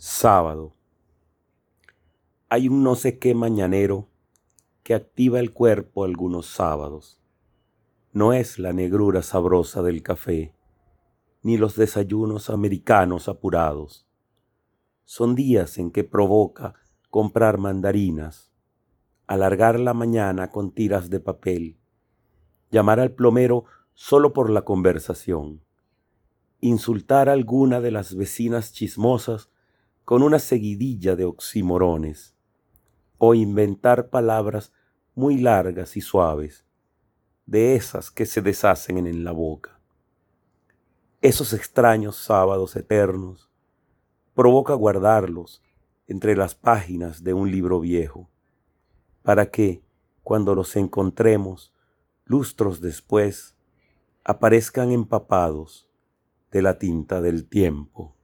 Sábado. Hay un no sé qué mañanero que activa el cuerpo algunos sábados. No es la negrura sabrosa del café, ni los desayunos americanos apurados. Son días en que provoca comprar mandarinas, alargar la mañana con tiras de papel, llamar al plomero solo por la conversación, insultar a alguna de las vecinas chismosas con una seguidilla de oximorones, o inventar palabras muy largas y suaves, de esas que se deshacen en la boca. Esos extraños sábados eternos provoca guardarlos entre las páginas de un libro viejo, para que, cuando los encontremos, lustros después, aparezcan empapados de la tinta del tiempo.